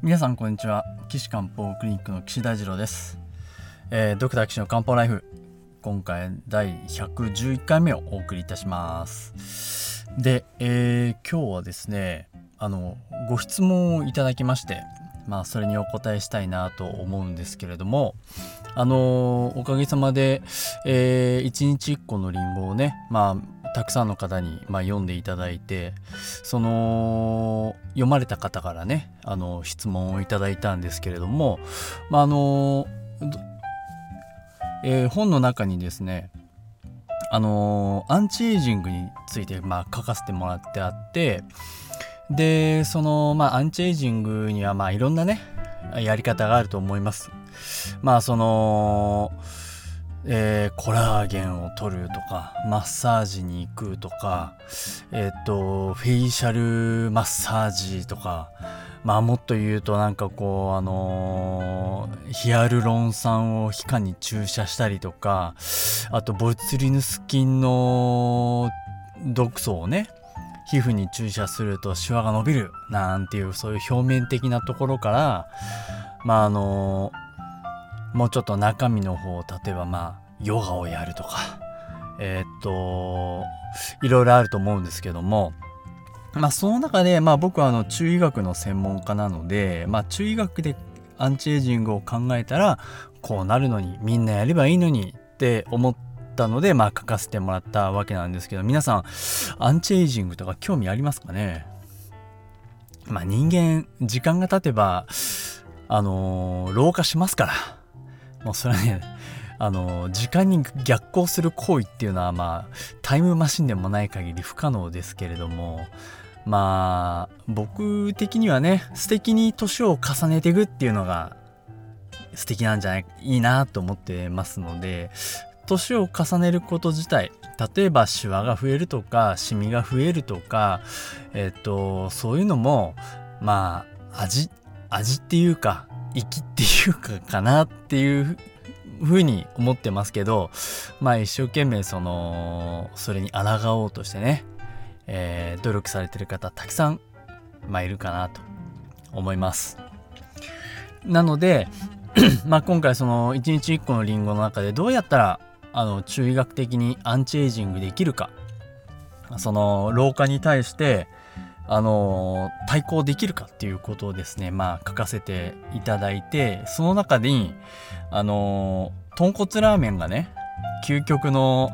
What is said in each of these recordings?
皆さんこんにちは。岸漢方クリニックの岸大二郎です、えードクター岸の漢方ライフ。今回第111回目をお送りいたします。で、えー今日はですねあのご質問をいただきましてまあそれにお答えしたいなと思うんですけれどもあのおかげさまで、え1日1個のリンゴをねまあたくさんの方に、まあ、読んでいただいてその読まれた方からねあの質問をいただいたんですけれども、まあのえー本の中にですねあのアンチエイジングについて、まあ、書かせてもらってあってでその、まあ、アンチエイジングには、まあ、いろんなねやり方があると思います。まあそのえーコラーゲンを取るとかマッサージに行くとかえっ、とフェイシャルマッサージとかまあもっと言うとなんかこうあのーヒアルロン酸を皮下に注射したりとかあとボツリヌス菌の毒素をね皮膚に注射するとシワが伸びるなんていうそういう表面的なところからまああのもうちょっと中身の方例えばまあヨガをやるとか。えーっといろいろあると思うんですけども。まあその中でまあ僕はあの中医学の専門家なのでまあ中医学でアンチエイジングを考えたらこうなるのにみんなやればいいのにって思ったのでまあ書かせてもらったわけなんですけど皆さんアンチエイジングとか興味ありますかね？まあ人間時間が経てばあのー老化しますから。もうそれはねあの時間に逆行する行為っていうのはまあタイムマシンでもない限り不可能ですけれどもまあ僕的にはね素敵に年を重ねていくっていうのが素敵なんじゃないいいなと思ってますので年を重ねること自体例えばシワが増えるとかシミが増えるとかえっとそういうのもまあ味味っていうか息っていうかかなっていうふうに思ってますけどまあ一生懸命そのそれに抗おうとしてね、えー努力されてる方たくさん、まあ、いるかなと思います。なので まあ今回その1日1個のリンゴの中でどうやったらあの中医学的にアンチエイジングできるか。その老化に対してあの対抗できるかっていうことをですねまあ書かせていただいてその中にあの豚骨ラーメンがね究極の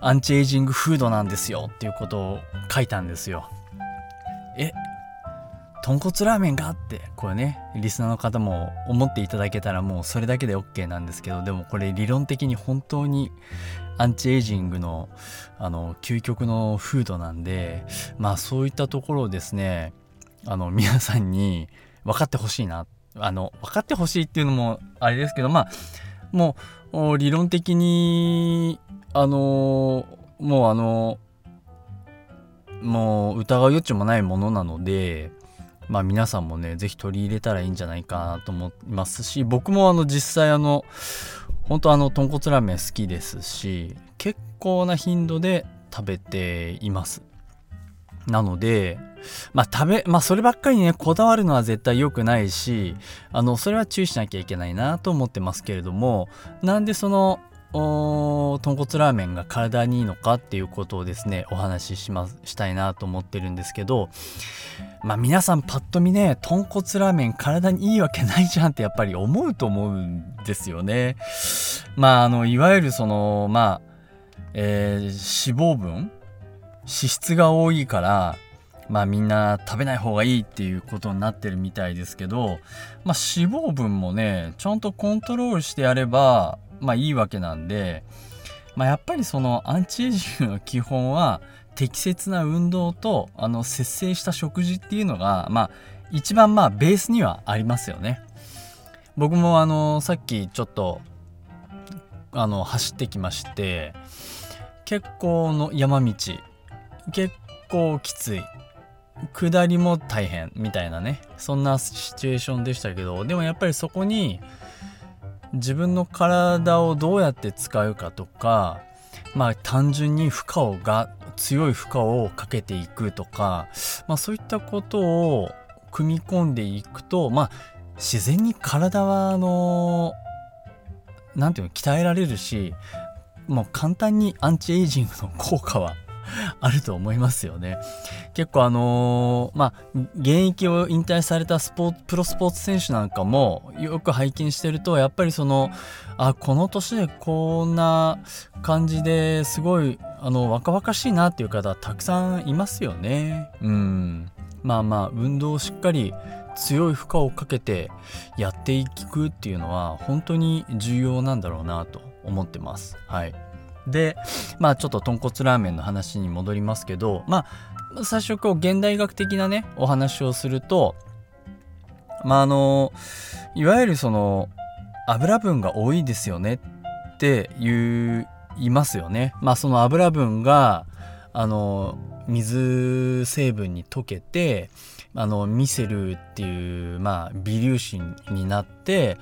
アンチエイジングフードなんですよっていうことを書いたんですよ。え豚骨ラーメンがってこれねリスナーの方も思っていただけたらもうそれだけで OK なんですけどでもこれ理論的に本当にアンチエイジングのあの究極のフードなんでまあそういったところをですねあの皆さんに分かってほしいなあの分かってほしいっていうのもあれですけどまあもう理論的にあのもうあのもう疑う余地もないものなのでまあ皆さんもね是非取り入れたらいいんじゃないかなと思いますし僕もあの実際あの本当あの豚骨ラーメン好きですし結構な頻度で食べています。なのでまあ食べまあそればっかりにねこだわるのは絶対良くないしあのそれは注意しなきゃいけないなと思ってますけれどもなんでその豚骨ラーメンが体にいいのかっていうことをですねお話ししますしたいなと思ってるんですけどまあ皆さんパッと見ね豚骨ラーメン体にいいわけないじゃんってやっぱり思うと思うんですよね。まああのいわゆるそのまあ、えー脂肪分脂質が多いからまあみんな食べない方がいいっていうことになってるみたいですけど、まあ脂肪分もね、ちゃんとコントロールしてやれば、まあいいわけなんで、まあやっぱりそのアンチエイジングの基本は適切な運動とあの節制した食事っていうのが、まあ一番まあベースにはありますよね。僕もあのさっきちょっとあの走ってきまして結構の山道結構きつい下りも大変みたいなねそんなシチュエーションでしたけどでもやっぱりそこに自分の体をどうやって使うかとかまあ単純に負荷をが強い負荷をかけていくとか、まあ、そういったことを組み込んでいくとまあ自然に体はあの何ていうの鍛えられるしもう簡単にアンチエイジングの効果は あると思いますよね。結構あのー、まあ、現役を引退されたスポーツ、プロスポーツ選手なんかもよく拝見してると、やっぱりその、あ、この年でこんな感じですごい、あの、若々しいなっていう方たくさんいますよね。うん。まあまあ、運動をしっかり強い負荷をかけてやっていくっていうのは本当に重要なんだろうなと思ってます。はい。でまあちょっと豚骨ラーメンの話に戻りますけどまあ最初こう現代学的なねお話をするとまああのいわゆるその油分が多いですよねって言いますよね。まあその油分があの水成分に溶けてあのミセルっていうまあ微粒子になって、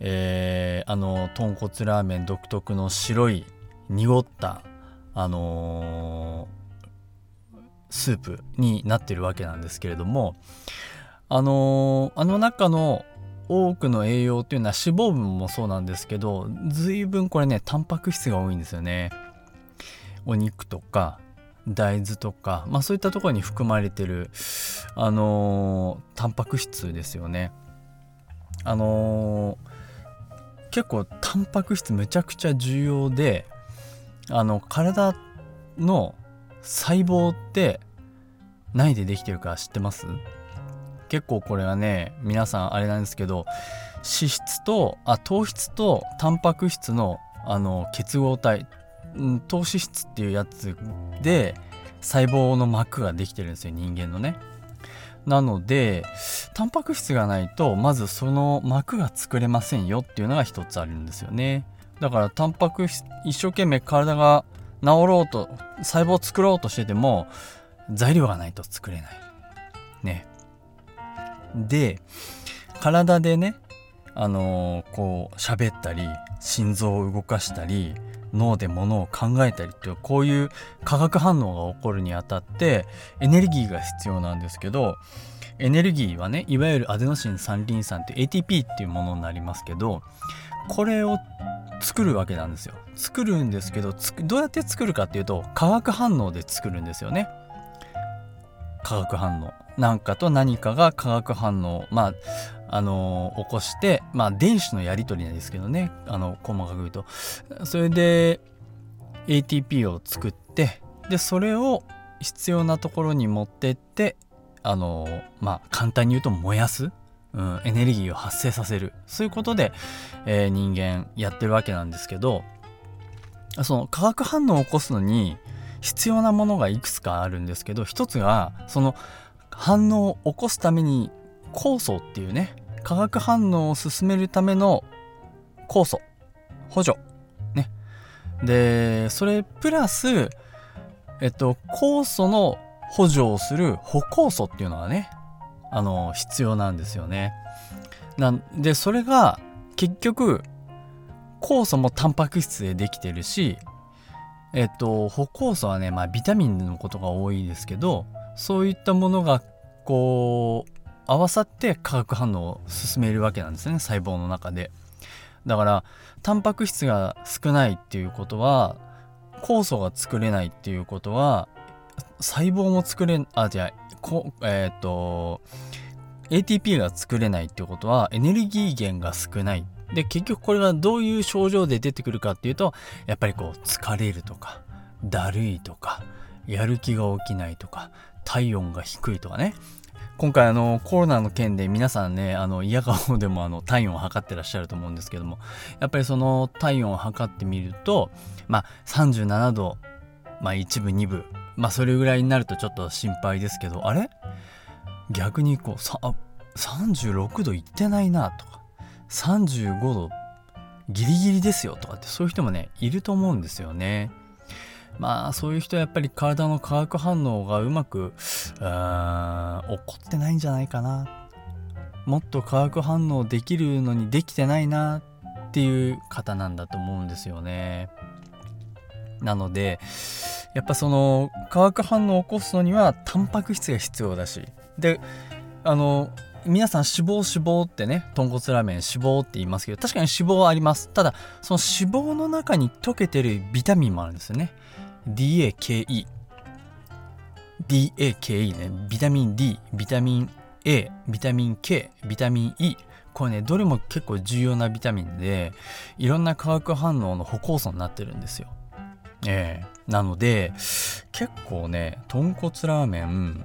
えー、あの豚骨ラーメン独特の白い濁ったあのー、スープになってるわけなんですけれどもあのー、あの中の多くの栄養っていうのは脂肪分もそうなんですけど随分これねタンパク質が多いんですよね。お肉とか大豆とか、まあ、そういったところに含まれてるあのー、タンパク質ですよね。あのー、結構タンパク質めちゃくちゃ重要であの体の細胞って何でできてるか知ってます？結構これはね皆さんあれなんですけど脂質とあ糖質とタンパク質のあの結合体糖脂質っていうやつで細胞の膜ができてるんですよ人間のね。なのでタンパク質がないとまずその膜が作れませんよっていうのが一つあるんですよね。だからタンパク質一生懸命体が治ろうと細胞を作ろうとしてても材料がないと作れない。ね。で体でねあのー、こう喋ったり心臓を動かしたり脳で物を考えたりっていうこういう化学反応が起こるにあたってエネルギーが必要なんですけどエネルギーはねいわゆるアデノシン三リン酸って ATP っていうものになりますけどこれを作るわけなんですよ。作るんですけどどうやって作るかっていうと化学反応で作るんですよね。化学反応。何かと何かが化学反応まああのー、起こしてまあ電子のやり取りなんですけどね。あの細かく言うと。それで ATP を作ってでそれを必要なところに持ってってあのー、まあ簡単に言うと燃やす。うん、エネルギーを発生させる。そういうことで、えー、人間やってるわけなんですけどその化学反応を起こすのに必要なものがいくつかあるんですけど一つがその反応を起こすために酵素っていうね化学反応を進めるための酵素補助ね。でそれプラスえっと酵素の補助をする補酵素っていうのがねあの必要なんですよね。なんでそれが結局酵素もタンパク質でできてるしえっと補酵素はねまあビタミンのことが多いですけどそういったものがこう合わさって化学反応を進めるわけなんですね細胞の中で。だからタンパク質が少ないっていうことは酵素が作れないっていうことは細胞も作れあじゃあこえっ、ー、と ATP が作れないってことはエネルギー源が少ない。で結局これがどういう症状で出てくるかっていうとやっぱりこう疲れるとかだるいとかやる気が起きないとか体温が低いとかね。今回あのコロナの件で皆さんねあの嫌顔でもあの体温を測ってらっしゃると思うんですけどもやっぱりその体温を測ってみるとまあ37度まあ1部2部まあそれぐらいになるとちょっと心配ですけどあれ？逆にこうさ36度いってないなとか35度ギリギリですよとかってそういう人もねいると思うんですよね。まあそういう人はやっぱり体の化学反応がうまくうん起こってないんじゃないかなもっと化学反応できるのにできてないなっていう方なんだと思うんですよね。なのでやっぱその化学反応を起こすのにはタンパク質が必要だし。であの皆さん脂肪脂肪ってね豚骨ラーメン脂肪って言いますけど確かに脂肪はあります。ただその脂肪の中に溶けてるビタミンもあるんですよね。DAKE DAKE ね。ビタミン D ビタミン A ビタミン K ビタミン E これねどれも結構重要なビタミンでいろんな化学反応の歩行素になってるんですよ。ええ、なので結構ね豚骨ラーメン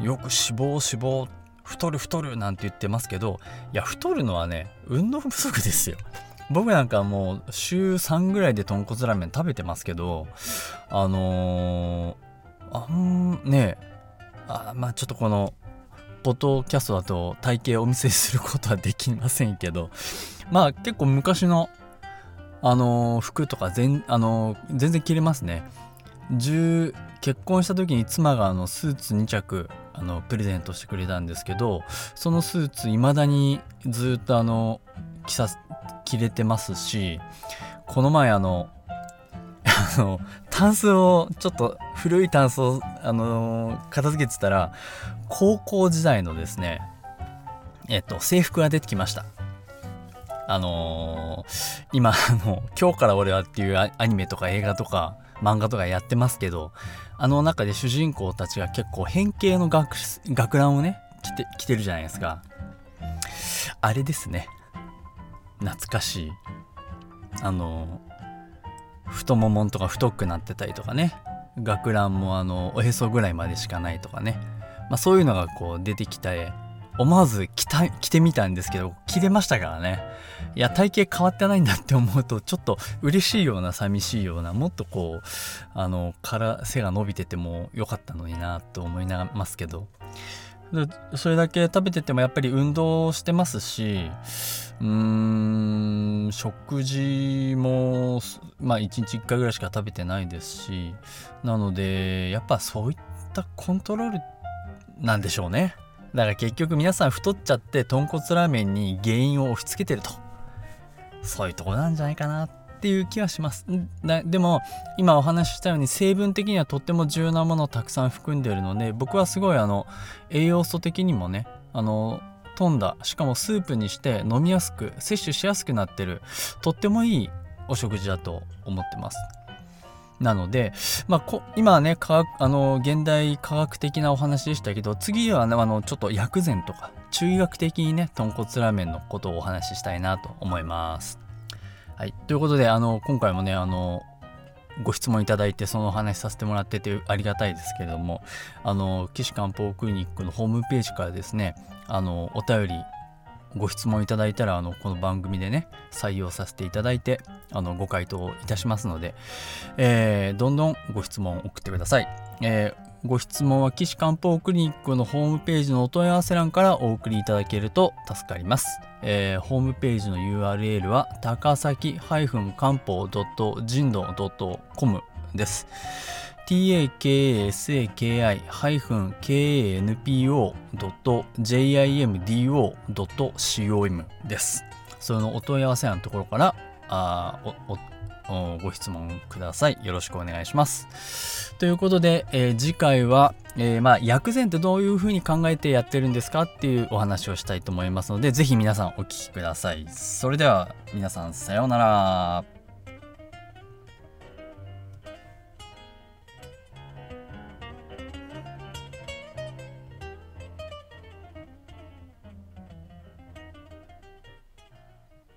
よく脂肪脂肪太る太るなんて言ってますけどいや太るのはね運動不足ですよ。僕なんかもう週3ぐらいで豚骨ラーメン食べてますけどあのー、あんねあまあちょっとこのポッドキャストだと体型お見せすることはできませんけどまあ結構昔のあの、服とか全,、あの、全然着れますね。結婚した時に妻があのスーツ2着あのプレゼントしてくれたんですけどそのスーツいまだにずっとあの着さ着れてますしこの前あのタンスをちょっと古いタンスをあの片付けてたら高校時代のですねえっと制服が出てきました。あのー、今あの「今日から俺は」っていうアニメとか映画とか漫画とかやってますけどあの中で主人公たちが結構変形の学学ランをね着て着てるじゃないですか。あれですね。懐かしい。あの太ももんとか太くなってたりとかね。学ランもあのおへそぐらいまでしかないとかね、まあ、そういうのがこう出てきた思わず着た着てみたんですけど着れましたからね。いや体型変わってないんだって思うとちょっと嬉しいような寂しいようなもっとこうあのから背が伸びててもよかったのになと思いなますけど。それだけ食べててもやっぱり運動してますしうーん食事もまあ1日1回ぐらいしか食べてないですしなのでやっぱそういったコントロールなんでしょうね。だから結局皆さん太っちゃって豚骨ラーメンに原因を押し付けてると。そういうとこなんじゃないかなっていう気はします。でも今お話ししたように成分的にはとっても重要なものをたくさん含んでるので僕はすごいあの栄養素的にもねあの飛んだしかもスープにして飲みやすく摂取しやすくなってるとってもいいお食事だと思ってます。なので、まあ、こ今はね科学あの現代科学的なお話でしたけど次は、ね、あのちょっと薬膳とか中医学的にね豚骨ラーメンのことをお話ししたいなと思います。はい、ということであの今回もねあのご質問いただいてそのお話しさせてもらっててありがたいですけれどもあの岸漢方クリニックのホームページからですねあのお便りご質問いただいたらあのこの番組でね採用させていただいてあのご回答いたしますので、えー、どんどんご質問送ってください、えー、ご質問は岸漢方クリニックのホームページのお問い合わせ欄からお送りいただけると助かります、えー、ホームページの URL は高崎漢方人道 .com です。takasaki-kanpo.jimdo.com です。そのお問い合わせのところからあご質問ください。よろしくお願いします。ということで、えー、次回は、えー、まあ、薬膳ってどういうふうに考えてやってるんですかっていうお話をしたいと思いますので、ぜひ皆さんお聞きください。それでは皆さんさようなら。